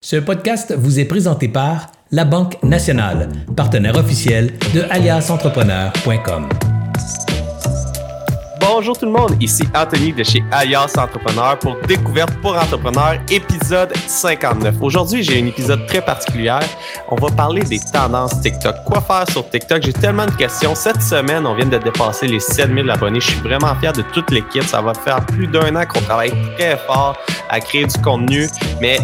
Ce podcast vous est présenté par La Banque Nationale, partenaire officiel de aliasentrepreneur.com. Bonjour tout le monde, ici Anthony de chez Alias Entrepreneur pour Découverte pour Entrepreneurs, épisode 59. Aujourd'hui, j'ai un épisode très particulier. On va parler des tendances TikTok. Quoi faire sur TikTok? J'ai tellement de questions. Cette semaine, on vient de dépasser les 7000 abonnés. Je suis vraiment fier de toute l'équipe. Ça va faire plus d'un an qu'on travaille très fort à créer du contenu, mais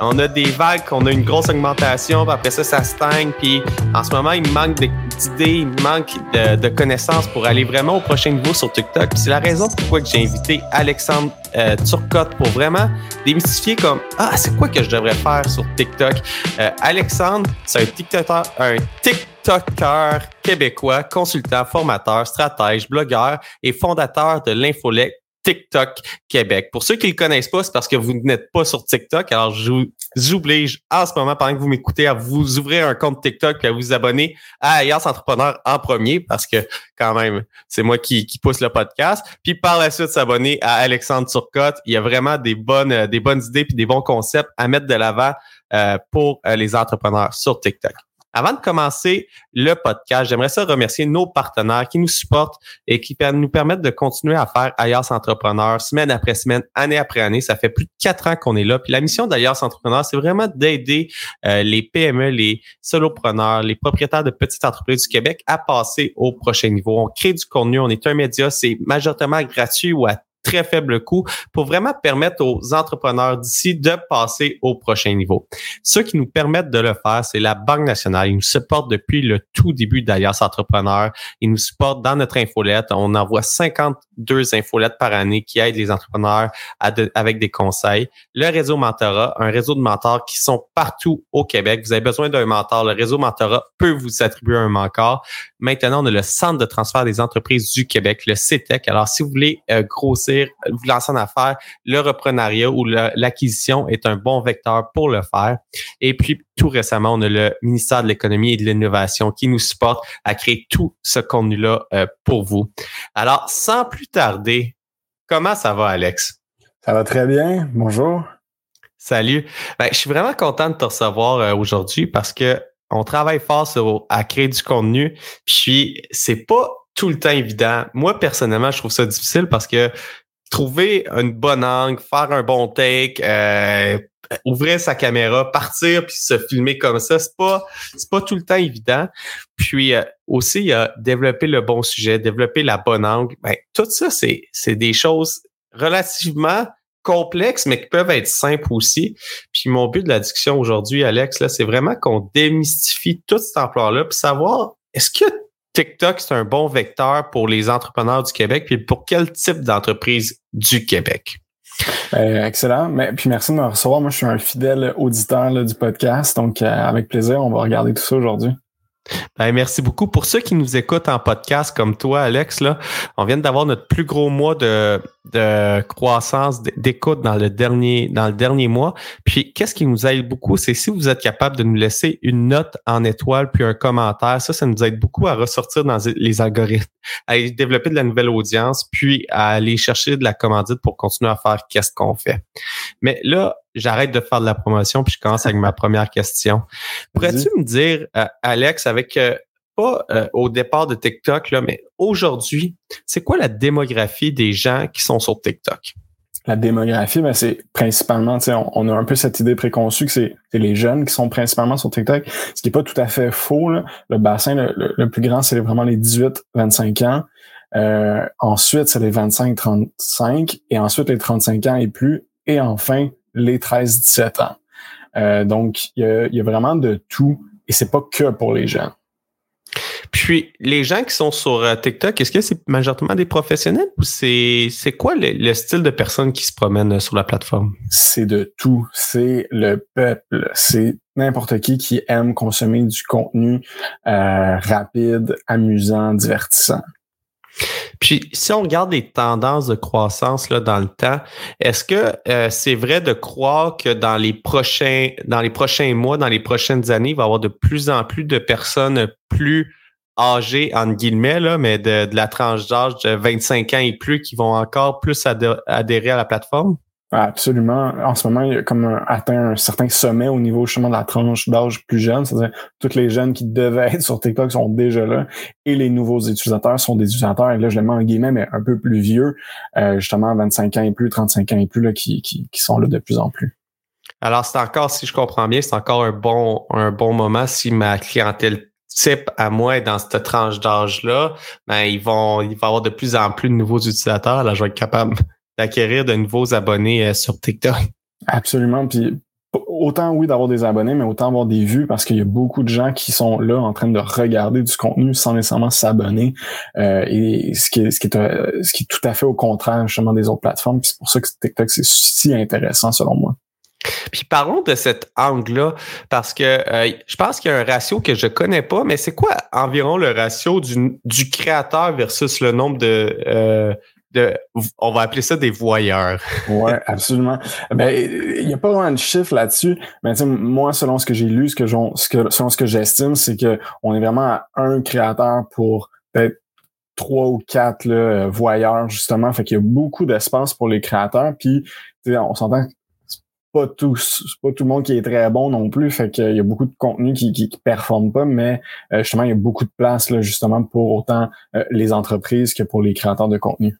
on a des vagues, on a une grosse augmentation, puis après ça, ça stagne. Puis en ce moment, il manque d'idées, il manque de, connaissances pour aller vraiment au prochain niveau sur TikTok. C'est la raison pourquoi j'ai invité Alexandre euh, Turcotte pour vraiment démystifier comme Ah, c'est quoi que je devrais faire sur TikTok? Euh, Alexandre, c'est un TikToker, un TikToker québécois, consultant, formateur, stratège, blogueur et fondateur de l'infolette TikTok Québec. Pour ceux qui ne le connaissent pas, c'est parce que vous n'êtes pas sur TikTok. Alors, je vous oblige en ce moment, pendant que vous m'écoutez, à vous ouvrir un compte TikTok à vous abonner à Ayers Entrepreneur en premier parce que quand même, c'est moi qui, pousse le podcast. Puis par la suite, s'abonner à Alexandre Turcotte. Il y a vraiment des bonnes, des bonnes idées puis des bons concepts à mettre de l'avant euh, pour euh, les entrepreneurs sur TikTok. Avant de commencer le podcast, j'aimerais ça remercier nos partenaires qui nous supportent et qui nous permettent de continuer à faire Ayers Entrepreneurs semaine après semaine, année après année. Ça fait plus de quatre ans qu'on est là. Puis la mission d'Ayers Entrepreneurs, c'est vraiment d'aider euh, les PME, les solopreneurs, les propriétaires de petites entreprises du Québec à passer au prochain niveau. On crée du contenu, on est un média, c'est majoritairement gratuit ou à très faible coût pour vraiment permettre aux entrepreneurs d'ici de passer au prochain niveau. Ce qui nous permettent de le faire, c'est la Banque nationale. Ils nous supportent depuis le tout début d'Alias Entrepreneurs. Ils nous supportent dans notre infolette. On envoie 52 infolettes par année qui aident les entrepreneurs avec des conseils. Le réseau Mentorat, un réseau de mentors qui sont partout au Québec. Vous avez besoin d'un mentor. Le réseau Mentorat peut vous attribuer un mentor. Maintenant, on a le Centre de transfert des entreprises du Québec, le CETEC. Alors, si vous voulez euh, grossir vous lancer en affaires, le reprenariat ou l'acquisition est un bon vecteur pour le faire. Et puis, tout récemment, on a le ministère de l'Économie et de l'Innovation qui nous supporte à créer tout ce contenu-là euh, pour vous. Alors, sans plus tarder, comment ça va, Alex? Ça va très bien. Bonjour. Salut. Ben, je suis vraiment content de te recevoir euh, aujourd'hui parce que on travaille fort sur, à créer du contenu. Puis c'est pas tout le temps évident. Moi, personnellement, je trouve ça difficile parce que trouver une bonne angle, faire un bon take, euh, ouvrir sa caméra, partir puis se filmer comme ça, c'est pas c'est pas tout le temps évident. Puis euh, aussi il y a développer le bon sujet, développer la bonne angle. Ben, tout ça c'est c'est des choses relativement complexes mais qui peuvent être simples aussi. Puis mon but de la discussion aujourd'hui Alex là, c'est vraiment qu'on démystifie tout cet emploi là puis savoir est-ce que TikTok, c'est un bon vecteur pour les entrepreneurs du Québec, puis pour quel type d'entreprise du Québec? Ben, excellent. Mais, puis merci de me recevoir. Moi, je suis un fidèle auditeur du podcast. Donc, euh, avec plaisir, on va regarder tout ça aujourd'hui. Ben, merci beaucoup. Pour ceux qui nous écoutent en podcast comme toi, Alex, là, on vient d'avoir notre plus gros mois de, de croissance d'écoute dans le dernier dans le dernier mois. Puis qu'est-ce qui nous aide beaucoup, c'est si vous êtes capable de nous laisser une note en étoile puis un commentaire, ça ça nous aide beaucoup à ressortir dans les algorithmes, à développer de la nouvelle audience puis à aller chercher de la commandite pour continuer à faire qu'est-ce qu'on fait. Mais là, j'arrête de faire de la promotion puis je commence avec ma première question. Pourrais-tu me dire euh, Alex avec euh, pas euh, au départ de TikTok, là, mais aujourd'hui, c'est quoi la démographie des gens qui sont sur TikTok? La démographie, ben, c'est principalement, on, on a un peu cette idée préconçue que c'est les jeunes qui sont principalement sur TikTok, ce qui n'est pas tout à fait faux. Le bassin le, plus grand, c'est vraiment les 18-25 ans. Euh, ensuite, c'est les 25-35 et ensuite les 35 ans et plus. Et enfin, les 13-17 ans. Euh, donc, il y a, y a, vraiment de tout et c'est pas que pour les jeunes. Puis, les gens qui sont sur euh, TikTok, est-ce que c'est majoritairement des professionnels ou c'est, c'est quoi le, style de personnes qui se promènent euh, sur la plateforme? C'est de tout. C'est le peuple. C'est n'importe qui qui aime consommer du contenu euh, rapide, amusant, divertissant. Puis, si on regarde les tendances de croissance là, dans le temps, est-ce que c'est vrai de croire que dans les prochains, dans les prochains mois, dans les prochaines années, il va y avoir de plus en plus de personnes plus âgés, entre guillemets, là, mais de, la tranche d'âge de 25 ans et plus qui vont encore plus adhérer à la plateforme? Absolument. En ce moment, il y a comme un, atteint un certain sommet au niveau justement de la tranche d'âge plus jeune. C'est-à-dire tous les jeunes qui devaient être sur TikTok sont déjà là et les nouveaux utilisateurs sont des utilisateurs, et là je les mets en guillemets, mais un peu plus vieux, euh, justement 25 ans et plus, 35 ans et plus, là, qui, qui, qui sont là de plus en plus. Alors, c'est encore, si je comprends bien, c'est encore un bon, un bon moment si ma clientèle type à moi dans cette tranche d'âge-là, ben, ils vont, il va y avoir de plus en plus de nouveaux utilisateurs. Là, je vais être capable d'acquérir de nouveaux abonnés euh, sur TikTok. Absolument. Puis autant oui d'avoir des abonnés, mais autant avoir des vues parce qu'il y a beaucoup de gens qui sont là en train de regarder du contenu sans nécessairement s'abonner. Euh, et ce qui, est, ce, qui est, euh, ce qui est tout à fait au contraire justement des autres plateformes. C'est pour ça que TikTok c'est si intéressant selon moi. Puis parlons de cet angle-là, parce que je pense qu'il y a un ratio que je connais pas, mais c'est quoi environ le ratio du, du créateur versus le nombre de, on va appeler ça des voyeurs. ouais, absolument. Ben, il n'y a pas vraiment de chiffre là-dessus, mais moi, selon ce que j'ai lu, ce que, ce que, selon ce que j'estime, c'est que on est vraiment à un créateur pour peut-être trois ou quatre là, voyeurs, justement. Fait qu'il y a beaucoup d'espace pour les créateurs. Puis, on s'entend c'est pas tout, pas tout le monde qui est très bon non plus. Fait qu'il y a beaucoup de contenu qui, qui, performe pas, mais euh, justement, il y a beaucoup de place là, justement pour autant euh, les entreprises que pour les créateurs de contenu.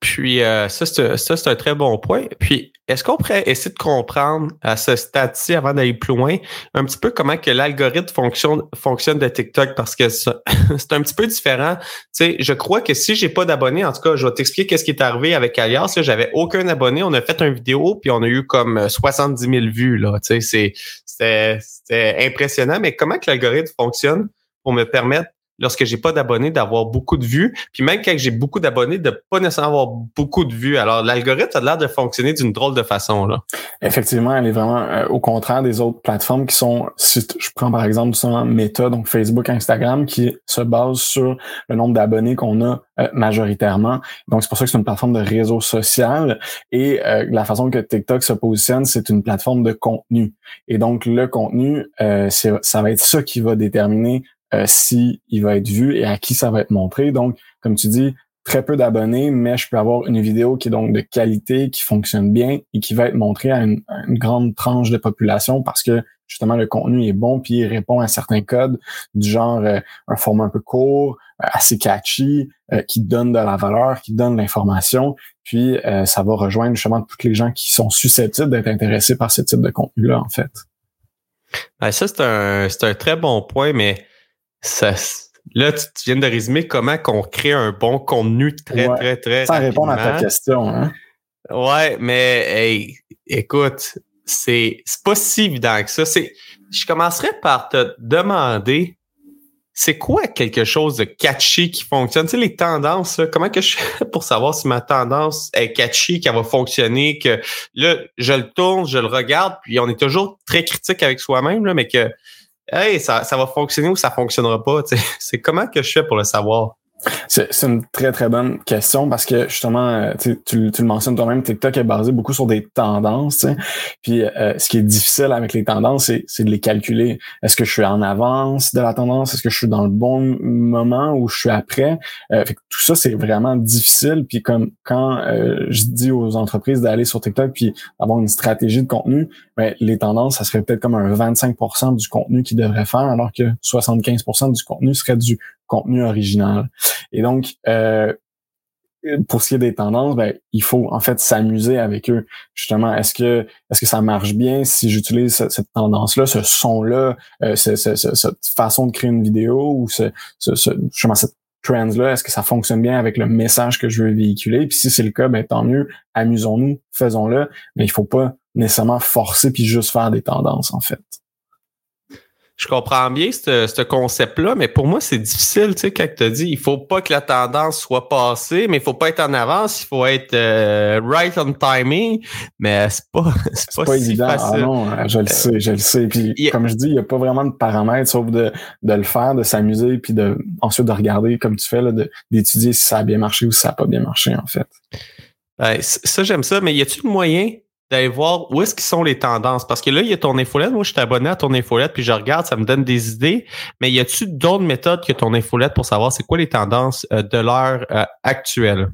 Puis euh, ça, c'est un très bon point. Puis est-ce qu'on pourrait essayer de comprendre à ce stade-ci, avant d'aller plus loin, un petit peu comment que l'algorithme fonctionne, fonctionne de TikTok? Parce que c'est un petit peu différent. Tu sais, je crois que si j'ai pas d'abonnés, en tout cas, je vais t'expliquer qu'est-ce qui est arrivé avec Alias. J'avais aucun abonné. On a fait une vidéo, puis on a eu comme 70 000 vues. Là. Tu sais, c'était impressionnant. Mais comment que l'algorithme fonctionne pour me permettre lorsque j'ai pas d'abonnés, d'avoir beaucoup de vues. Puis même quand j'ai beaucoup d'abonnés, de pas nécessairement avoir beaucoup de vues. Alors, l'algorithme a l'air de fonctionner d'une drôle de façon. Là. Effectivement, elle est vraiment euh, au contraire des autres plateformes qui sont, si je prends par exemple seulement Meta, donc Facebook, Instagram, qui se base sur le nombre d'abonnés qu'on a euh, majoritairement. Donc, c'est pour ça que c'est une plateforme de réseau social. Et euh, la façon que TikTok se positionne, c'est une plateforme de contenu. Et donc, le contenu, ça va être ça qui va déterminer euh, si il va être vu et à qui ça va être montré. Donc, comme tu dis, très peu d'abonnés, mais je peux avoir une vidéo qui est donc de qualité, qui fonctionne bien et qui va être montrée à une, grande tranche de population parce que justement le contenu est bon puis il répond à certains codes du genre euh, un format un peu court, euh, assez catchy, qui donne de la valeur, qui donne l'information, puis ça va rejoindre justement toutes les gens qui sont susceptibles d'être intéressés par ce type de contenu-là en fait. Ben, ça c'est un c'est un très bon point, mais ça, là, tu, viens de résumer comment qu'on crée un bon contenu très, très, très. Sans répondre à ta question. Hein? Ouais, mais hey, écoute, c'est pas si évident que ça. C'est, je commencerai par te demander c'est quoi quelque chose de catchy qui fonctionne? Tu sais, les tendances, comment que je fais pour savoir si ma tendance est catchy, qu'elle va fonctionner, que là, je le tourne, je le regarde, puis on est toujours très critique avec soi-même, là, mais que hey, ça, ça va fonctionner ou ça fonctionnera pas. C'est comment que je fais pour le savoir? C'est une très, très bonne question parce que justement, euh, tu, tu le mentionnes toi-même, TikTok est basé beaucoup sur des tendances. Puis euh, ce qui est difficile avec les tendances, c'est de les calculer. Est-ce que je suis en avance de la tendance? Est-ce que je suis dans le bon moment ou je suis après? Euh, fait tout ça, c'est vraiment difficile. Puis comme quand je dis aux entreprises d'aller sur TikTok puis avoir une stratégie de contenu, ben, les tendances, ça serait peut-être comme un 25% du contenu qu'ils devraient faire, alors que 75% du contenu serait du contenu original. Et donc, euh, pour ce qui est des tendances, ben, il faut en fait s'amuser avec eux. Justement, est-ce que est-ce que ça marche bien si j'utilise cette, tendance-là, ce son-là, euh, cette façon de créer une vidéo ou ce, justement cette trend-là, est-ce que ça fonctionne bien avec le message que je veux véhiculer? Puis si c'est le cas, ben tant mieux, amusons-nous, faisons-le, mais il faut pas nécessairement forcer puis juste faire des tendances en fait je comprends bien ce concept-là, mais pour moi, c'est difficile, tu sais, quand tu as dit, il faut pas que la tendance soit passée, mais il faut pas être en avance, il faut être euh, right on timing, mais c'est pas, c'est pas, évident. Ah non, je le sais, je le sais. Puis, comme je dis, il y a pas vraiment de paramètres, sauf de, de le faire, de s'amuser, puis de, ensuite de regarder, comme tu fais, là, d'étudier si ça a bien marché ou si ça a pas bien marché, en fait. ça, j'aime ça, mais y a-t-il moyen d'aller voir où est-ce qu'ils sont les tendances. Parce que là, il y a ton infolette. Moi, je suis abonné à ton infolette, puis je regarde, ça me donne des idées. Mais y a-tu d'autres méthodes que ton infolette pour savoir c'est quoi les tendances euh, de l'heure euh, actuelle?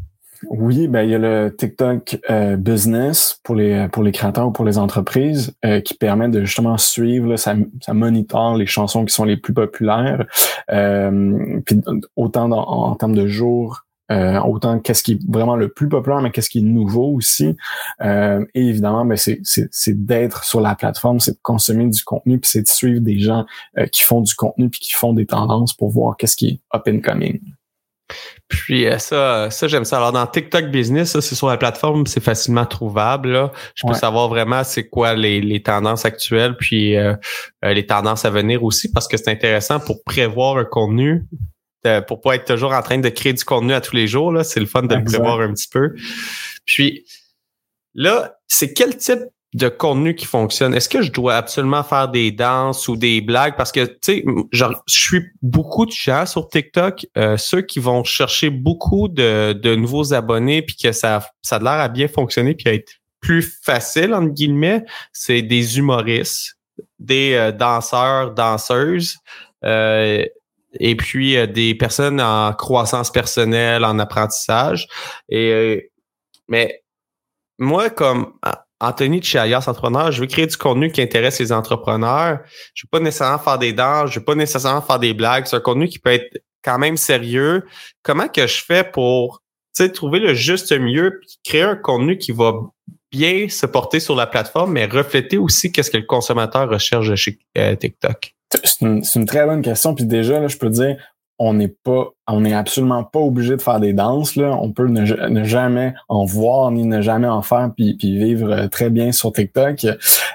Oui, ben il y a le TikTok euh, Business pour les pour les créateurs ou pour les entreprises euh, qui permet de justement suivre, ça, ça monitore les chansons qui sont les plus populaires, euh, puis autant en, termes de jours, autant qu'est-ce qui est vraiment le plus populaire, mais qu'est-ce qui est nouveau aussi. et évidemment, ben c'est c'est d'être sur la plateforme, c'est de consommer du contenu, puis c'est de suivre des gens qui font du contenu puis qui font des tendances pour voir qu'est-ce qui est up and coming. Puis euh, ça, ça j'aime ça. Alors dans TikTok Business, ça c'est sur la plateforme, c'est facilement trouvable. Je peux savoir vraiment c'est quoi les, les, tendances actuelles, puis euh, euh, les tendances à venir aussi, parce que c'est intéressant pour prévoir un contenu, pour pas être toujours en train de créer du contenu à tous les jours. Là, c'est le fun de le prévoir un petit peu. Puis là, c'est quel type de contenu qui fonctionne? Est-ce que je dois absolument faire des danses ou des blagues? Parce que, tu sais, je suis beaucoup de gens sur TikTok, euh, ceux qui vont chercher beaucoup de, de nouveaux abonnés puis que ça, ça a l'air à bien fonctionner puis à être plus facile, entre guillemets, c'est des humoristes, des euh, danseurs, danseuses, euh, et puis des personnes en croissance personnelle, en apprentissage. Et, mais moi, comme Anthony de chez Entrepreneur, je veux créer du contenu qui intéresse les entrepreneurs. Je veux pas nécessairement faire des dents, je veux pas nécessairement faire des blagues. C'est un contenu qui peut être quand même sérieux. Comment que je fais pour trouver le juste milieu, créer un contenu qui va bien se porter sur la plateforme, mais refléter aussi qu'est-ce que le consommateur recherche chez euh, TikTok? C'est une, très bonne question. Puis déjà, là, je peux dire, on n'est pas, on n'est absolument pas obligé de faire des danses. Là. On peut ne, jamais en voir ni ne jamais en faire puis vivre euh, très bien sur TikTok.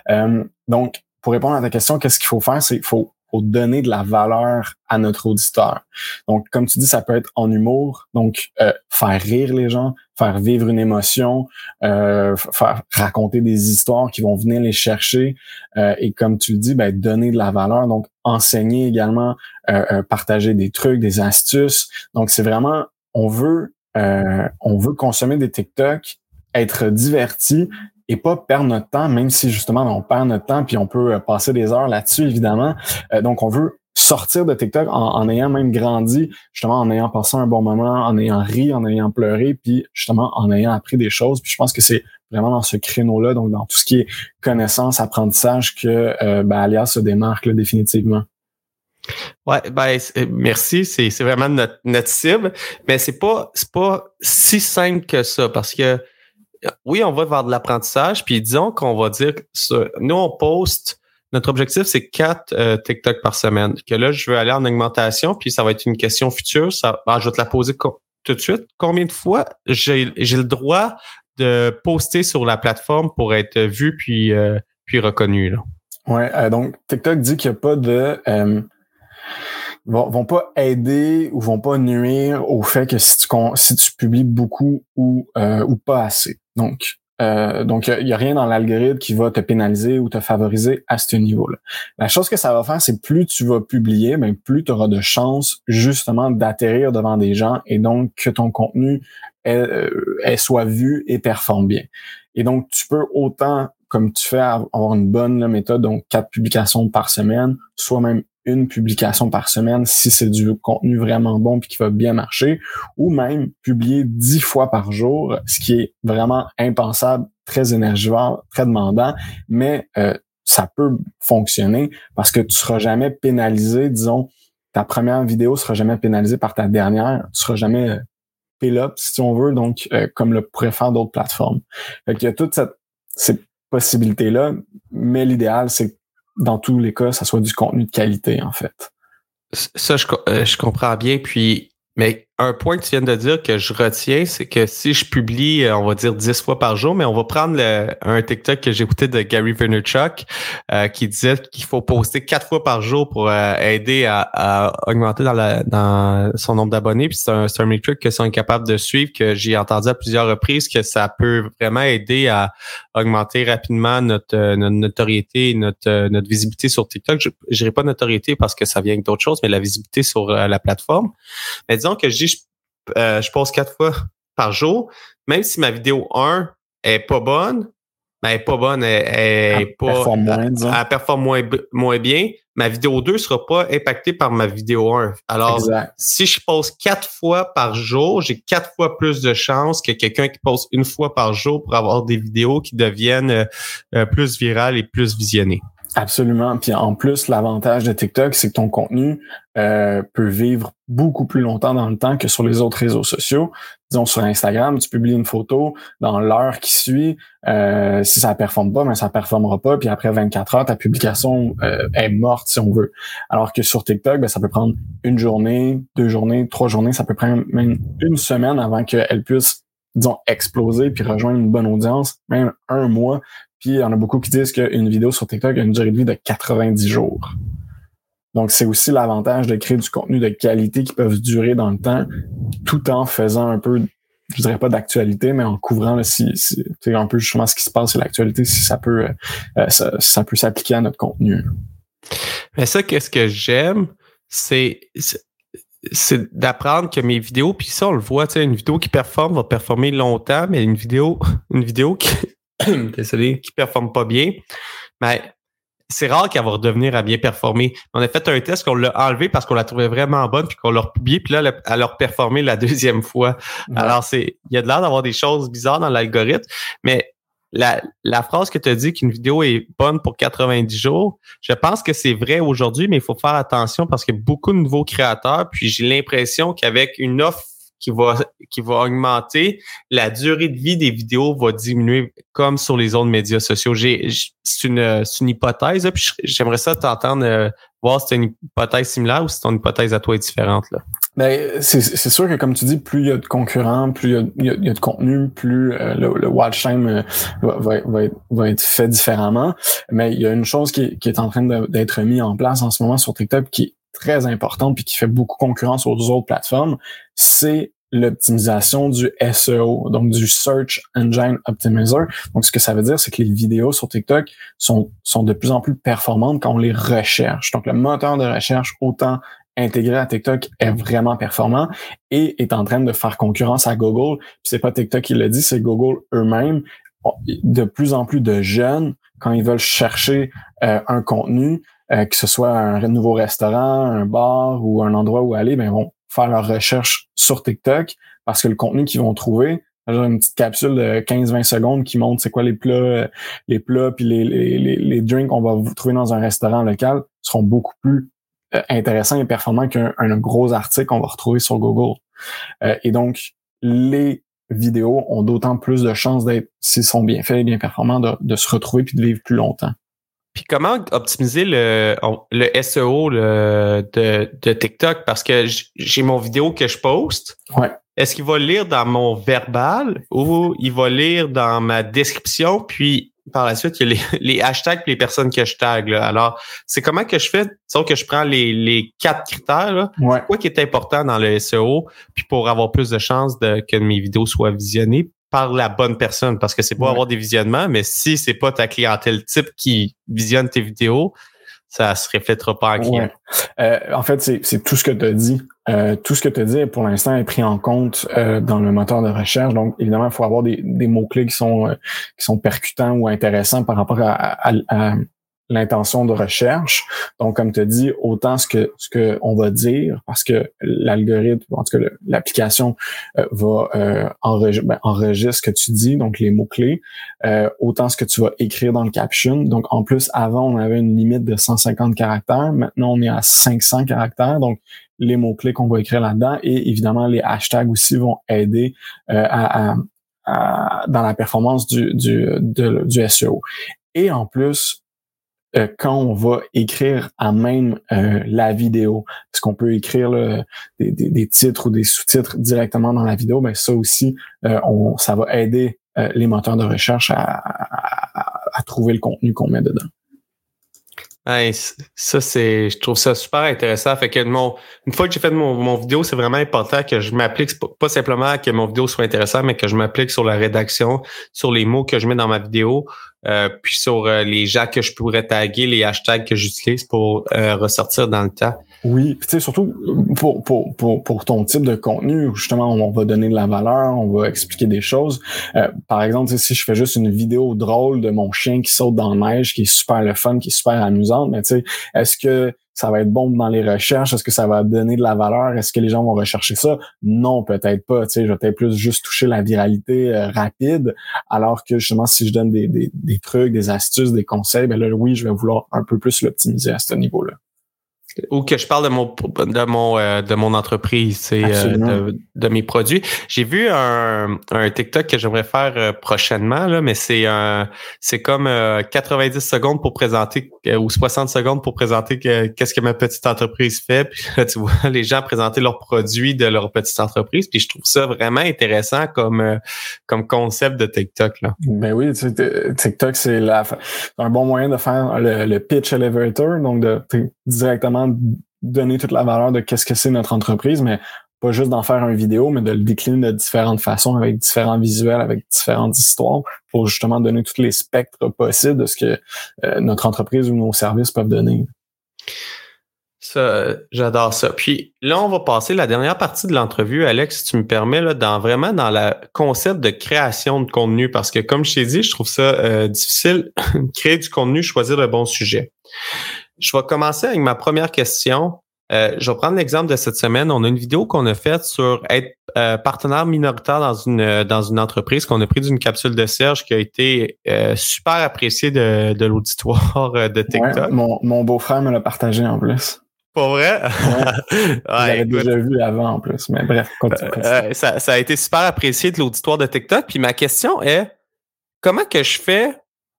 Euh, donc, pour répondre à ta question, qu'est-ce qu'il faut faire? C'est qu'il faut donner de la valeur à notre auditeur. Donc, comme tu dis, ça peut être en humour, donc euh, faire rire les gens, faire vivre une émotion, euh, faire raconter des histoires qui vont venir les chercher, euh, et comme tu le dis, ben, donner de la valeur, donc enseigner également, partager des trucs, des astuces. Donc, c'est vraiment, on veut, on veut consommer des TikTok, être diverti, et pas perdre notre temps, même si justement on perd notre temps puis on peut euh, passer des heures là-dessus évidemment. Euh, donc on veut sortir de TikTok en, ayant même grandi, justement en ayant passé un bon moment, en ayant ri, en ayant pleuré, puis justement en ayant appris des choses. Puis je pense que c'est vraiment dans ce créneau-là, donc dans tout ce qui est connaissance, apprentissage, que euh, ben, Alias se démarque là, définitivement. Ouais, ben merci, c'est vraiment notre, notre cible, mais c'est pas c'est pas si simple que ça parce que oui, on va vers de l'apprentissage, puis disons qu'on va dire nous, on poste, notre objectif, c'est quatre euh, TikTok par semaine. Que là, je veux aller en augmentation, puis ça va être une question future. Ça, ben, je vais te la poser tout de suite. Combien de fois j'ai le droit de poster sur la plateforme pour être vu puis, euh, puis reconnu? Là? Ouais, euh, donc TikTok dit qu'il n'y a pas de vont, vont pas aider ou vont pas nuire au fait que si tu si tu publies beaucoup ou ou pas assez. Donc, euh, donc, il n'y a, rien dans l'algorithme qui va te pénaliser ou te favoriser à ce niveau-là. La chose que ça va faire, c'est plus tu vas publier, mais plus tu auras de chances justement d'atterrir devant des gens et donc que ton contenu euh, soit vu et performe bien. Et donc, tu peux autant, comme tu fais, avoir une bonne méthode, donc quatre publications par semaine, soit même une publication par semaine si c'est du contenu vraiment bon puis qui va bien marcher, ou même publier dix fois par jour, ce qui est vraiment impensable, très énergivore, très demandant, mais euh, ça peut fonctionner parce que tu seras jamais pénalisé, disons, ta première vidéo sera jamais pénalisée par ta dernière, tu seras jamais euh, up si on veut, donc euh, comme le pourraient faire d'autres plateformes. Fait qu'il y a cette, ces possibilités-là, mais l'idéal, c'est dans tous les cas, ça soit du contenu de qualité, en fait. Ça, je, euh, je comprends bien. Puis, mais un point que tu viens de dire que je retiens, c'est que si je publie, euh, on va dire 10 fois par jour, mais on va prendre le, un TikTok que j'ai écouté de Gary Vaynerchuk euh, qui disait qu'il faut poster quatre fois par jour pour euh, aider à, augmenter dans, la, dans son nombre d'abonnés. Puis c'est un, un metric que sont incapables de suivre, que j'ai entendu à plusieurs reprises que ça peut vraiment aider à augmenter rapidement notre, notoriété, notre, notre visibilité sur TikTok. Je dirais pas notoriété parce que ça vient d'autres choses, mais la visibilité sur la plateforme. Mais disons que je dis euh, je, poste quatre fois par jour, même si ma vidéo 1 est pas bonne, mais elle est pas bonne, elle, pas, performe moins, elle, performe moins, moins bien. Ma vidéo 2 sera pas impactée par ma vidéo 1. Alors, si je poste quatre fois par jour, j'ai quatre fois plus de chances que quelqu'un qui poste une fois par jour pour avoir des vidéos qui deviennent euh, euh, plus virales et plus visionnées. Absolument. Puis en plus, l'avantage de TikTok, c'est que ton contenu euh, peut vivre beaucoup plus longtemps dans le temps que sur les autres réseaux sociaux. Disons sur Instagram, tu publies une photo dans l'heure qui suit. Euh, si ça performe pas, ben, ça performera pas. Puis après 24 heures, ta publication euh, est morte si on veut. Alors que sur TikTok, ben, ça peut prendre une journée, deux journées, trois journées. Ça peut prendre même une semaine avant qu'elle puisse disons, exploser puis rejoindre une bonne audience, même un mois. Puis il y en a beaucoup qui disent qu'une vidéo sur TikTok a une durée de vie de 90 jours. Donc, c'est aussi l'avantage de créer du contenu de qualité qui peuvent durer dans le temps, tout en faisant un peu, je dirais pas d'actualité, mais en couvrant si, si un peu justement ce qui se passe sur l'actualité, si ça peut, euh, ça, ça, peut s'appliquer à notre contenu. Mais ça, qu'est-ce que j'aime, c'est c'est d'apprendre que mes vidéos, puis ça, on le voit, tu sais, une vidéo qui performe va performer longtemps, mais une vidéo, une vidéo qui, désolé, qui performe pas bien, mais c'est rare qu'elle va redevenir à bien performer. On a fait un test qu'on l'a enlevé parce qu'on la trouvait vraiment bonne puis qu'on l'a republié puis là elle a performé la deuxième fois. Alors c'est il y a de l'air d'avoir des choses bizarres dans l'algorithme, mais la, la phrase que tu as dit qu'une vidéo est bonne pour 90 jours, je pense que c'est vrai aujourd'hui, mais il faut faire attention parce qu'il y a beaucoup de nouveaux créateurs. Puis j'ai l'impression qu'avec une offre qui va, qui va augmenter, la durée de vie des vidéos va diminuer comme sur les autres médias sociaux. J'ai, c'est une, une hypothèse, puis j'aimerais ça t'entendre euh, voir si c'est une hypothèse similaire ou si ton hypothèse à toi est différente. Là. Ben, c'est, sûr que comme tu dis, plus il y a de concurrents, plus il y a, il y a, de contenu, plus euh, le, le, watch time euh, va, va, va, être, va, être, fait différemment. Mais il y a une chose qui, qui est en train d'être mise en place en ce moment sur TikTok qui très importante puis qui fait beaucoup concurrence aux autres plateformes, c'est l'optimisation du SEO, donc du Search Engine Optimizer. Donc, ce que ça veut dire, c'est que les vidéos sur TikTok sont, sont de plus en plus performantes quand on les recherche. Donc, le moteur de recherche, autant intégré à TikTok, est vraiment performant et est en train de faire concurrence à Google. Puis c'est pas TikTok qui le dit, c'est Google eux-mêmes. De plus en plus de jeunes, quand ils veulent chercher euh, un contenu, euh, que ce soit un nouveau restaurant, un bar ou un endroit où aller, ben, vont faire leur recherche sur TikTok parce que le contenu qu'ils vont trouver, genre une petite capsule de 15-20 secondes qui montre c'est quoi les plats, euh, les plats puis les, les, les, drinks qu'on va trouver dans un restaurant local seront beaucoup plus euh, intéressants et performants qu'un gros article qu'on va retrouver sur Google. et donc, les vidéos ont d'autant plus de chances d'être, s'ils sont bien faits et bien performants, de, de se retrouver puis de vivre plus longtemps. Puis comment optimiser le, le SEO de, de TikTok? Parce que j'ai mon vidéo que je poste. Ouais. Est-ce qu'il va lire dans mon verbal ou il va lire dans ma description? Puis par la suite, il y a les, les hashtags et les personnes que je tag. Là. Alors, c'est comment que je fais? Sauf que je prends les, les quatre critères. Là. Ouais. Quoi qui est important dans le SEO, puis pour avoir plus de chances de, que mes vidéos soient visionnées par la bonne personne parce que c'est pas avoir des visionnements, mais si c'est pas ta clientèle type qui visionne tes vidéos, ça se reflètera pas en client. Euh, en fait, c'est tout ce que tu as dit. Euh, tout ce que tu as dit, pour l'instant, est pris en compte euh, dans le moteur de recherche. Donc, évidemment, il faut avoir des, des mots-clés qui sont qui sont percutants ou intéressants par rapport à, à, l'intention de recherche. Donc, comme tu dit, autant ce que ce que on va dire, parce que l'algorithme, en tout cas l'application euh, va euh, ben, enregistrer ce que tu dis, donc les mots-clés, euh, autant ce que tu vas écrire dans le caption. Donc, en plus, avant, on avait une limite de 150 caractères. Maintenant, on est à 500 caractères. Donc, les mots-clés qu'on va écrire là-dedans et évidemment, les hashtags aussi vont aider euh, à, à, dans la performance du, du, du SEO. Et en plus, euh, quand on va écrire à même euh, la vidéo, parce qu'on peut écrire des, titres ou des sous-titres directement dans la vidéo, ben ça aussi, euh, on, ça va aider les moteurs de recherche à, à, à trouver le contenu qu'on met dedans ça, c'est, je trouve ça super intéressant. Fait que mon, une fois que j'ai fait mon, mon vidéo, c'est vraiment important que je m'applique, pas simplement que mon vidéo soit intéressante, mais que je m'applique sur la rédaction, sur les mots que je mets dans ma vidéo, euh, puis sur euh, les gens que je pourrais taguer, les hashtags que j'utilise pour euh, ressortir dans le temps. Oui, tu sais, surtout pour, pour, pour, pour ton type de contenu, où justement on va donner de la valeur, on va expliquer des choses. Euh, par exemple, si je fais juste une vidéo drôle de mon chien qui saute dans la neige, qui est super le fun, qui est super amusante, mais tu sais, est-ce que ça va être bon dans les recherches? Est-ce que ça va donner de la valeur? Est-ce que les gens vont rechercher ça? Non, peut-être pas. Tu sais, je vais peut-être plus juste toucher la viralité euh, rapide, alors que justement, si je donne des, des, des, trucs, des astuces, des conseils, ben là, oui, je vais vouloir un peu plus l'optimiser à ce niveau-là ou que je parle de mon de mon euh, de mon entreprise, c'est euh, de, de, mes produits. J'ai vu un, un TikTok que j'aimerais faire euh, prochainement là, mais c'est un c'est comme 90 secondes pour présenter ou 60 secondes pour présenter qu'est-ce que ma petite entreprise fait. Puis là, tu vois les gens présenter leurs produits de leur petite entreprise. Puis je trouve ça vraiment intéressant comme comme concept de TikTok là. Ben oui, TikTok c'est un bon moyen de faire le, le pitch elevator, donc de directement donner toute la valeur de qu'est-ce que c'est notre entreprise, mais pas juste d'en faire une vidéo, mais de le décliner de différentes façons, avec différents visuels, avec différentes histoires, pour justement donner tous les spectres possibles de ce que euh, notre entreprise ou nos services peuvent donner. Ça, j'adore ça. Puis là, on va passer la dernière partie de l'entrevue, Alex, si tu me permets, là, dans vraiment dans le concept de création de contenu, parce que comme je t'ai dit, je trouve ça euh, difficile créer du contenu, choisir le bon sujet. Je vais commencer avec ma première question. Euh, je vais prendre l'exemple de cette semaine. On a une vidéo qu'on a faite sur être euh, partenaire minoritaire dans une euh, dans une entreprise qu'on a pris d'une capsule de Serge qui a été super appréciée de, de l'auditoire de TikTok. mon, mon beau-frère me l'a partagé en plus. Pas vrai? Ouais. déjà vu avant en plus, mais bref, ça, ça a été super apprécié de l'auditoire de TikTok. Puis ma question est comment que je fais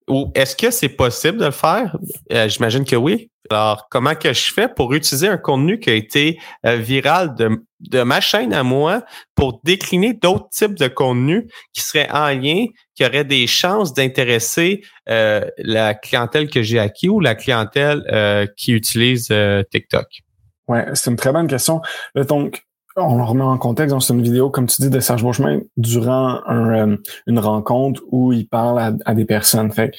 ou est-ce que c'est possible de le faire? Euh, j'imagine que oui. Alors, comment que je fais pour utiliser un contenu qui a été euh, viral de, de ma chaîne à moi pour décliner d'autres types de contenus qui seraient en lien, qui auraient des chances d'intéresser euh, la clientèle que j'ai acquis ou la clientèle qui utilise TikTok? Ouais, c'est une très bonne question. Donc, on le remet en contexte. C'est une vidéo, comme tu dis, de Serge Beauchemin durant euh, une rencontre où il parle à, des personnes. Fait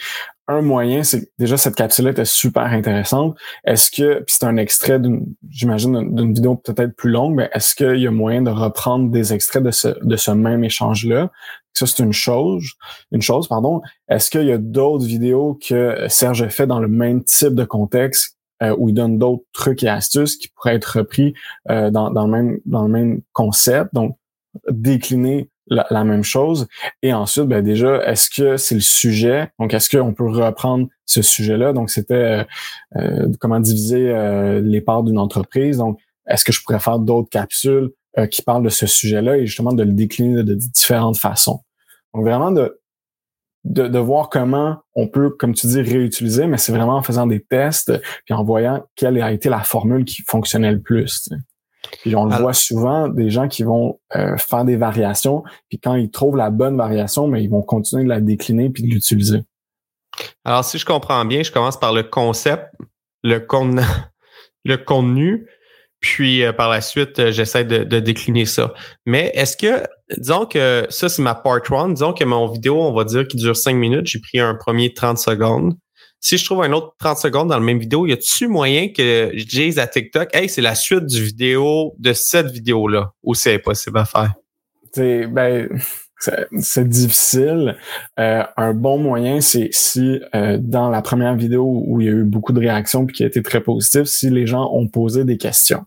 un moyen, c'est déjà cette capsule était super intéressante. Est-ce que, puis c'est un extrait d'une, j'imagine, d'une vidéo peut-être plus longue, mais est-ce qu'il y a moyen de reprendre des extraits de ce, de ce même échange-là? Ça, c'est une chose, une chose, pardon. Est-ce qu'il y a d'autres vidéos que Serge a fait dans le même type de contexte euh, où il donne d'autres trucs et astuces qui pourraient être repris euh, dans, dans, le même, dans le même concept. Donc, décliner la, même chose. Et ensuite, ben déjà, est-ce que c'est le sujet? Donc, est-ce qu'on peut reprendre ce sujet-là? Donc, c'était euh, comment diviser les parts d'une entreprise. Donc, est-ce que je pourrais faire d'autres capsules qui parlent de ce sujet-là et justement de le décliner de différentes façons? Donc, vraiment de de, de, voir comment on peut, comme tu dis, réutiliser, mais c'est vraiment en faisant des tests puis en voyant quelle a été la formule qui fonctionnait le plus. Puis on le voit souvent, des gens qui vont euh, faire des variations, puis quand ils trouvent la bonne variation, mais ils vont continuer de la décliner puis de l'utiliser. Alors, si je comprends bien, je commence par le concept, le, con le contenu, puis euh, par la suite, euh, j'essaie de, décliner ça. Mais est-ce que, disons que ça, c'est ma part one, disons que mon vidéo, on va dire, qui dure 5 minutes, j'ai pris un premier 30 secondes. Si je trouve un autre 30 secondes dans le même vidéo, y a-tu moyen que je dise à TikTok, hey, c'est la suite du vidéo de cette vidéo-là, ou c'est impossible à faire? C'est, ben, c'est difficile. Euh, un bon moyen, c'est si euh, dans la première vidéo où il y a eu beaucoup de réactions puis qui a été très positif, si les gens ont posé des questions.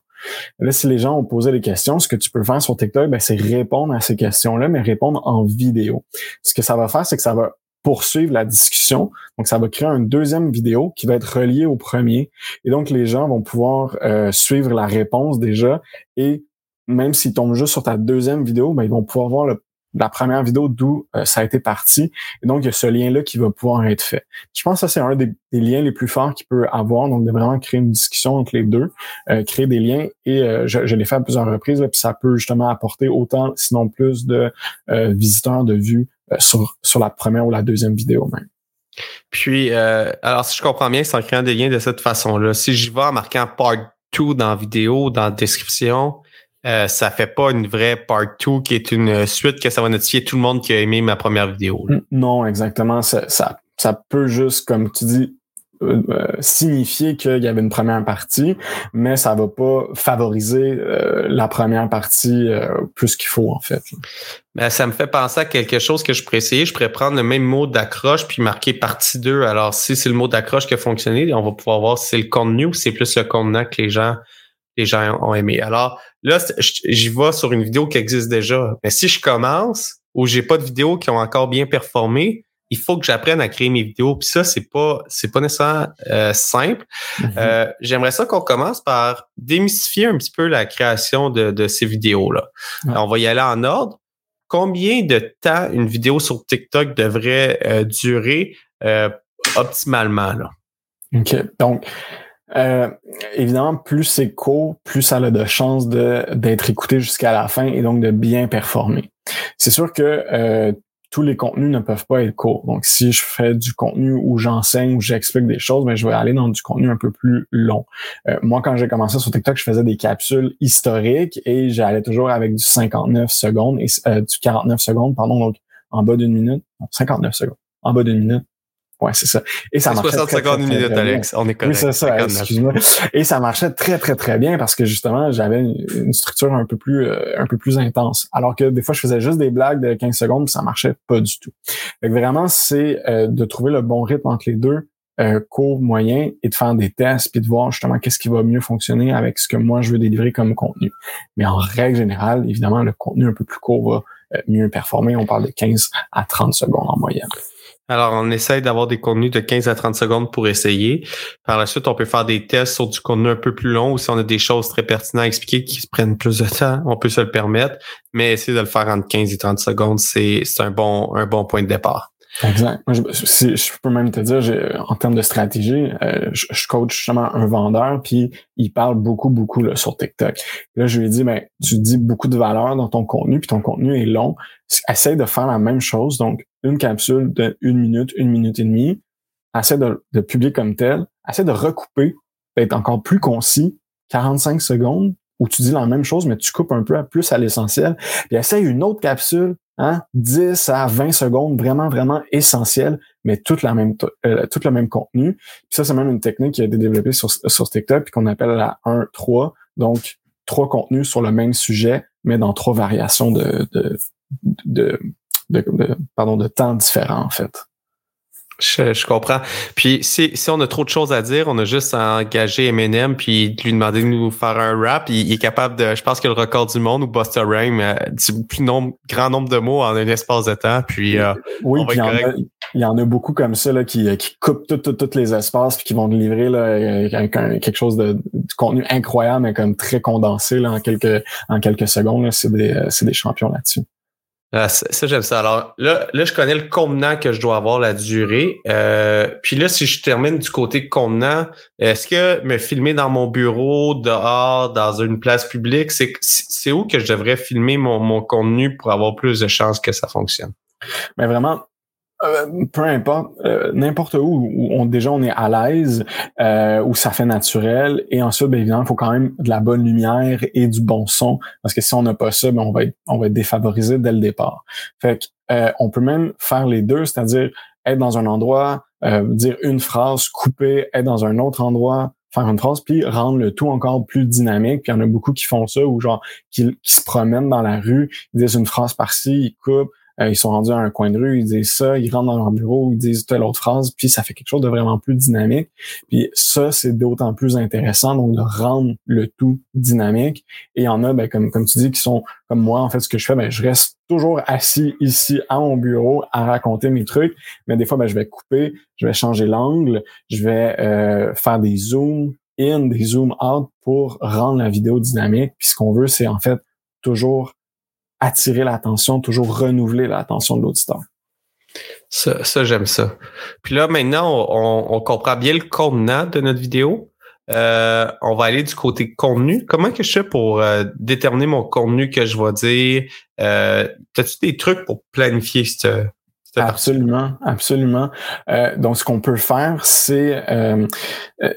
Là, si les gens ont posé des questions, ce que tu peux faire sur TikTok, ben, c'est répondre à ces questions-là, mais répondre en vidéo. Ce que ça va faire, c'est que ça va poursuivre la discussion. Donc, ça va créer une deuxième vidéo qui va être reliée au premier. Et donc, les gens vont pouvoir euh, suivre la réponse déjà. Et même s'ils tombent juste sur ta deuxième vidéo, ben, ils vont pouvoir voir le la première vidéo d'où euh, ça a été parti. Et donc, il y a ce lien-là qui va pouvoir être fait. Je pense que ça, c'est un des, liens les plus forts qu'il peut avoir. Donc, de vraiment créer une discussion entre les deux, euh, créer des liens. Et euh, je, l'ai fait à plusieurs reprises, puis ça peut justement apporter autant, sinon plus, de visiteurs, de vues sur, sur la première ou la deuxième vidéo même. Puis, alors, si je comprends bien, c'est en créant des liens de cette façon-là. Si j'y vais en marquant part 2 dans la vidéo, dans la description, euh, ça fait pas une vraie part 2 qui est une suite que ça va notifier tout le monde qui a aimé ma première vidéo. Non, exactement. Ça, ça, peut juste, comme tu dis, euh, euh, signifier qu'il y avait une première partie, mais ça va pas favoriser euh, la première partie plus qu'il faut en fait. Ben, ça me fait penser à quelque chose que je pourrais essayer. Je pourrais prendre le même mot d'accroche puis marquer partie 2. Alors, si c'est le mot d'accroche qui a fonctionné, on va pouvoir voir si c'est le contenu ou c'est plus le contenant que les gens les gens ont aimé. Alors là, j'y vais sur une vidéo qui existe déjà. Mais si je commence ou j'ai pas de vidéos qui ont encore bien performé, il faut que j'apprenne à créer mes vidéos. Puis ça, c'est pas, c'est pas nécessairement euh, simple. Mm-hmm. Euh, j'aimerais ça qu'on commence par démystifier un petit peu la création de, ces vidéos-là. On va y aller en ordre. Combien de temps une vidéo sur TikTok devrait euh, durer optimalement? Là? OK. Donc, évidemment, plus c'est court, plus ça a de chances d'être écouté jusqu'à la fin et donc de bien performer. C'est sûr que tous les contenus ne peuvent pas être courts. Donc, si je fais du contenu où j'enseigne, où j'explique des choses, ben, je vais aller dans du contenu un peu plus long. Euh, moi, quand j'ai commencé sur TikTok, je faisais des capsules historiques et j'allais toujours avec du 59 secondes et euh, du 49 secondes, pardon, donc en bas d'une minute. 59 secondes. En bas d'une minute. Ouais, c'est ça. Et ça marchait 60 secondes, une minute, Alex. On est correct. Oui, c'est ça. Excuse-moi. Et ça marchait très, très, très bien parce que justement, j'avais une structure un peu plus, euh, un peu plus intense. Alors que des fois, je faisais juste des blagues de 15 secondes, ça marchait pas du tout. Donc vraiment, c'est euh, de trouver le bon rythme entre les deux, euh, court, moyen, et de faire des tests puis de voir justement qu'est-ce qui va mieux fonctionner avec ce que moi je veux délivrer comme contenu. Mais en règle générale, évidemment, le contenu un peu plus court va euh, mieux performer. On parle de 15 à 30 secondes en moyenne. Alors, on essaye d'avoir des contenus de 15 à 30 secondes pour essayer. Par la suite, on peut faire des tests sur du contenu un peu plus long ou si on a des choses très pertinentes à expliquer qui se prennent plus de temps, on peut se le permettre. Mais essayer de le faire entre 15 et 30 secondes, c'est un bon, un bon point de départ. Exact. Je, je, peux même te dire, en termes de stratégie, euh, je, coach justement un vendeur, puis il parle beaucoup, beaucoup là, sur TikTok. Là, je lui ai dit, ben, tu dis beaucoup de valeur dans ton contenu, puis ton contenu est long. Essaye de faire la même chose. Donc, une capsule de une minute, une minute et demie. Essaie de, de publier comme tel. Essaie de recouper, d'être encore plus concis, 45 secondes, où tu dis la même chose, mais tu coupes un peu plus à l'essentiel. Puis essaye une autre capsule hein, 10 à 20 secondes, vraiment, vraiment essentiel, mais toute la même, euh, tout le même contenu. Puis ça, c'est même une technique qui a été développée sur, sur TikTok, puis qu'on appelle la 1-3. Donc, trois contenus sur le même sujet, mais dans trois variations de, de, de, de, pardon, de temps différents, en fait. Je, je, comprends. Puis si, si on a trop de choses à dire, on a juste à engager Eminem puis lui demander de nous faire un rap. Il, est capable de, je pense que le record du monde ou Buster Rhymes euh, dit plus nombre, grand nombre de mots en un espace de temps. Puis euh, oui, puis il y, en a beaucoup comme ça là, qui, qui coupent tous les espaces puis qui vont livrer là, quelque chose de, de contenu incroyable mais comme très condensé là, en quelques en quelques secondes. C'est des, c'est des champions là-dessus. Ah, ça, j'aime ça. Alors là, là, je connais le contenant que je dois avoir, la durée. Euh, puis là, si je termine du côté contenant, est-ce que me filmer dans mon bureau, dehors, dans une place publique, c'est, c'est où que je devrais filmer mon, mon contenu pour avoir plus de chances que ça fonctionne? Mais vraiment, euh, peu importe, euh, n'importe où, où on, déjà on est à l'aise, euh, où ça fait naturel, et ensuite, bien évidemment, il faut quand même de la bonne lumière et du bon son, parce que si on n'a pas ça, ben, on va être, on va être défavorisé dès le départ. Fait que, euh, on peut même faire les deux, c'est-à-dire être dans un endroit, dire une phrase, couper, être dans un autre endroit, faire une phrase, puis rendre le tout encore plus dynamique. Puis il y en a beaucoup qui font ça, ou genre qui, qui se promènent dans la rue, ils disent une phrase par-ci, ils coupent, euh, ils sont rendus à un coin de rue, ils disent ça, ils rentrent dans leur bureau, ils disent telle autre phrase, puis ça fait quelque chose de vraiment plus dynamique. Puis ça, c'est d'autant plus intéressant, donc de rendre le tout dynamique. Et il y en a, ben, comme, comme tu dis, qui sont comme moi, en fait, ce que je fais, ben, je reste toujours assis ici à mon bureau à raconter mes trucs, mais des fois, ben, je vais couper, je vais changer l'angle, je vais euh, faire des zooms in, des zooms out pour rendre la vidéo dynamique. Puis ce qu'on veut, c'est en fait toujours attirer l'attention, toujours renouveler l'attention de l'auditeur. Ça, ça j'aime ça. Puis là, maintenant, on, on, comprend bien le contenant de notre vidéo. Euh, on va aller du côté contenu. Comment que je fais pour euh, déterminer mon contenu que je vais dire? Euh, As-tu des trucs pour planifier cette, Absolument, absolument. Euh, donc, ce qu'on peut faire, c'est euh,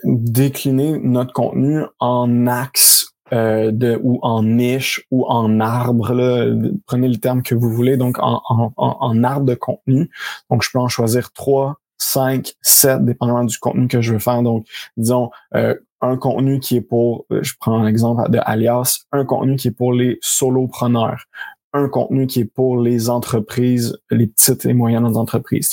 décliner notre contenu en axes euh, de, ou en niche ou en arbre. Là, prenez le terme que vous voulez, donc en, en, en arbre de contenu. Donc, je peux en choisir trois, 5, 7, dépendamment du contenu que je veux faire. Donc, disons, euh, un contenu qui est pour, je prends l'exemple de Alias, un contenu qui est pour les solopreneurs, un contenu qui est pour les entreprises, les petites et moyennes entreprises.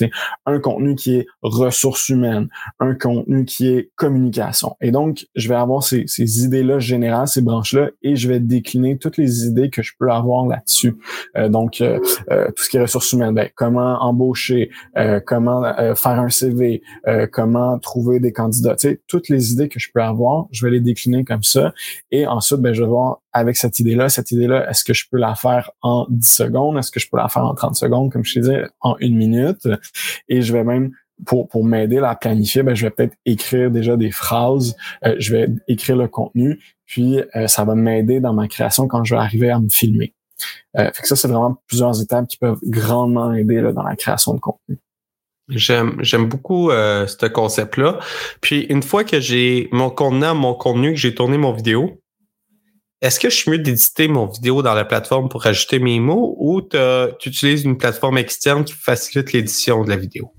Un contenu qui est ressources humaines, un contenu qui est communication. Et donc, je vais avoir ces, ces idées-là générales, ces branches-là, et je vais décliner toutes les idées que je peux avoir là-dessus. Euh, donc, euh, euh, tout ce qui est ressources humaines, ben, comment embaucher, comment faire un CV, comment trouver des candidats. Toutes les idées que je peux avoir, je vais les décliner comme ça. Et ensuite, ben, je vais voir avec cette idée-là, cette idée-là, est-ce que je peux la faire en 10 secondes? Est-ce que je peux la faire en 30 secondes, comme je te disais, en une minute? Et je vais même pour, m'aider à la planifier, ben, je vais peut-être écrire déjà des phrases, euh, je vais écrire le contenu, puis euh, ça va m'aider dans ma création quand je vais arriver à me filmer. Euh, fait que ça, c'est vraiment plusieurs étapes qui peuvent grandement aider là, dans la création de contenu. J'aime, beaucoup ce concept-là. Puis une fois que j'ai mon mon contenu, que j'ai tourné mon vidéo, est-ce que je suis mieux d'éditer mon vidéo dans la plateforme pour ajouter mes mots ou tu utilises une plateforme externe qui facilite l'édition de la vidéo?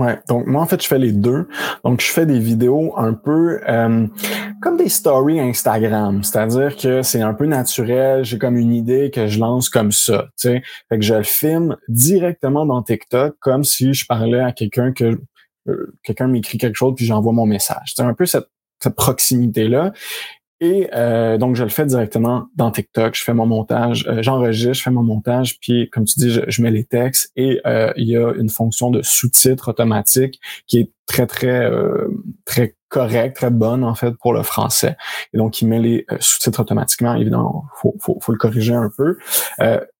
Ouais, donc moi en fait je fais les deux. Donc je fais des vidéos un peu euh, comme des stories Instagram, c'est-à-dire que c'est un peu naturel, j'ai comme une idée que je lance comme ça, tu sais. Fait que je le filme directement dans TikTok comme si je parlais à quelqu'un que euh, quelqu'un m'écrit quelque chose puis j'envoie mon message. C'est un peu cette cette proximité là et euh, donc, je le fais directement dans TikTok. Je fais mon montage, euh, j'enregistre, je fais mon montage, puis comme tu dis, je, mets les textes et euh, il y a une fonction de sous-titre automatique qui est très, très, très correcte, très bonne en fait pour le français. Et donc, il met les sous-titres automatiquement. Évidemment, faut, faut, faut le corriger un peu.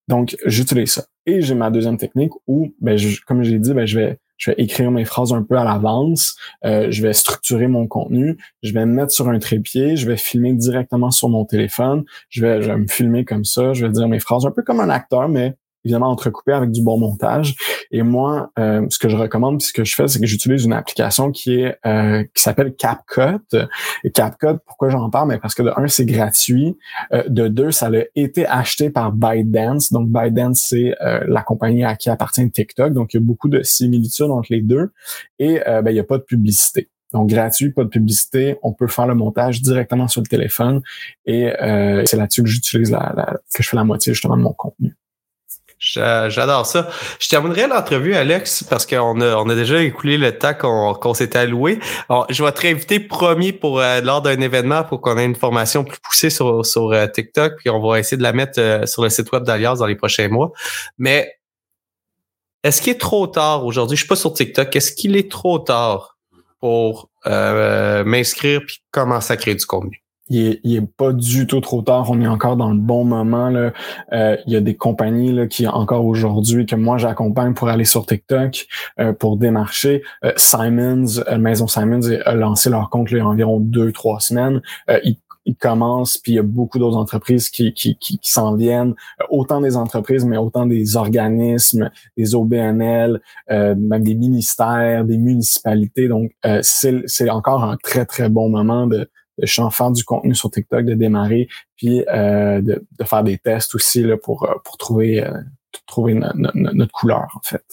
donc, j'utilise ça. Et j'ai ma deuxième technique où, ben, comme j'ai dit, ben, je vais je vais écrire mes phrases un peu à l'avance, euh, je vais structurer mon contenu, je vais me mettre sur un trépied, je vais filmer directement sur mon téléphone, je vais, je vais me filmer comme ça, je vais dire mes phrases un peu comme un acteur, mais évidemment entrecoupé avec du bon montage. Et moi, euh, ce que je recommande, ce que je fais, c'est que j'utilise une application qui est euh, qui s'appelle CapCut. Et CapCut, pourquoi j'en parle? Mais parce que de un, c'est gratuit. Euh, de deux, ça a été acheté par ByteDance. Donc ByteDance, c'est la compagnie à qui appartient TikTok. Donc il y a beaucoup de similitudes entre les deux. Et ben, il n'y a pas de publicité. Donc gratuit, pas de publicité, on peut faire le montage directement sur le téléphone et c'est là-dessus que j'utilise la, que je fais la moitié justement de mon contenu. J'adore ça. Je terminerai l'entrevue, Alex, parce qu'on a, on a déjà écoulé le temps qu'on qu'on s'était alloué. Je vais te réinviter premier pour euh, lors d'un événement pour qu'on ait une formation plus poussée sur, sur euh, TikTok, puis on va essayer de la mettre euh, sur le site web d'Alias dans les prochains mois. Mais est-ce qu'il est trop tard aujourd'hui? Je suis pas sur TikTok. Est-ce qu'il est trop tard pour m'inscrire puis commencer à créer du contenu? Il est, pas du tout trop tard. On est encore dans le bon moment. Là. Euh, il y a des compagnies là, qui, encore aujourd'hui, que moi j'accompagne pour aller sur TikTok, euh, pour démarcher. Euh, Simons, Maison Simons a lancé leur compte là, il y a environ deux, trois semaines. ils, commencent, puis il y a beaucoup d'autres entreprises qui, qui, qui, qui s'en viennent. autant des entreprises, mais autant des organismes, des OBNL, même des ministères, des municipalités. Donc, c'est encore un très, très bon moment de de faire du contenu sur TikTok, de démarrer, puis euh, de, faire des tests aussi pour, euh, pour trouver, euh, trouver notre couleur, en fait.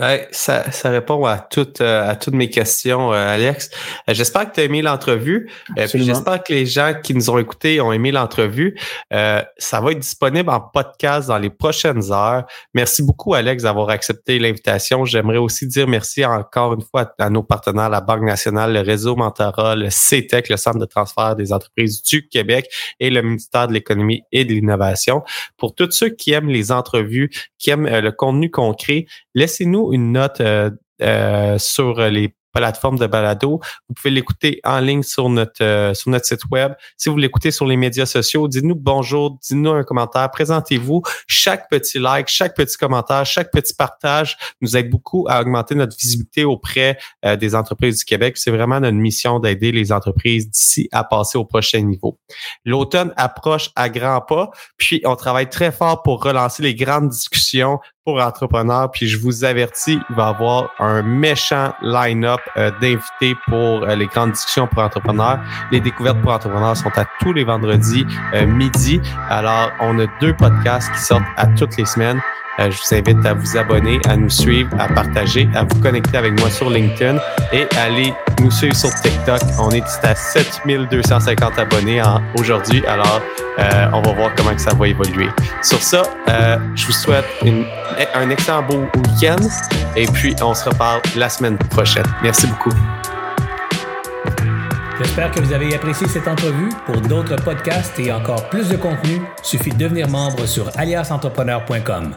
Ben, ça, ça répond à toutes, euh, à toutes mes questions, euh, Alex. Euh, j'espère que tu as aimé l'entrevue. j'espère que les gens qui nous ont écoutés ont aimé l'entrevue. ça va être disponible en podcast dans les prochaines heures. Merci beaucoup, Alex, d'avoir accepté l'invitation. J'aimerais aussi dire merci encore une fois à, nos partenaires, la Banque nationale, le réseau Mentora, le CETEC, le Centre de transfert des entreprises du Québec et le ministère de l'Économie et de l'Innovation. Pour tous ceux qui aiment les entrevues, qui aiment le contenu concret, laissez-nous une note euh, euh, sur les plateforme de balado. Vous pouvez l'écouter en ligne sur notre euh, sur notre site web. Si vous l'écoutez sur les médias sociaux, dites-nous bonjour, dites-nous un commentaire, présentez-vous. Chaque petit like, chaque petit commentaire, chaque petit partage nous aide beaucoup à augmenter notre visibilité auprès euh, des entreprises du Québec. C'est vraiment notre mission d'aider les entreprises d'ici à passer au prochain niveau. L'automne approche à grands pas, puis on travaille très fort pour relancer les grandes discussions pour entrepreneurs. Puis je vous avertis, il va y avoir un méchant line-up euh, d'invités pour euh, les grandes discussions pour entrepreneurs. Les découvertes pour entrepreneurs sont à tous les vendredis euh, midi. Alors, on a deux podcasts qui sortent à toutes les semaines. Je vous invite à vous abonner, à nous suivre, à partager, à vous connecter avec moi sur LinkedIn et aller nous suivre sur TikTok. On est à 7250 abonnés aujourd'hui, alors on va voir comment que ça va évoluer. Sur ça, je vous souhaite un excellent beau week-end et puis on se reparle la semaine prochaine. Merci beaucoup. J'espère que vous avez apprécié cette entrevue. Pour d'autres podcasts et encore plus de contenu, suffit de devenir membre sur aliasentrepreneur.com.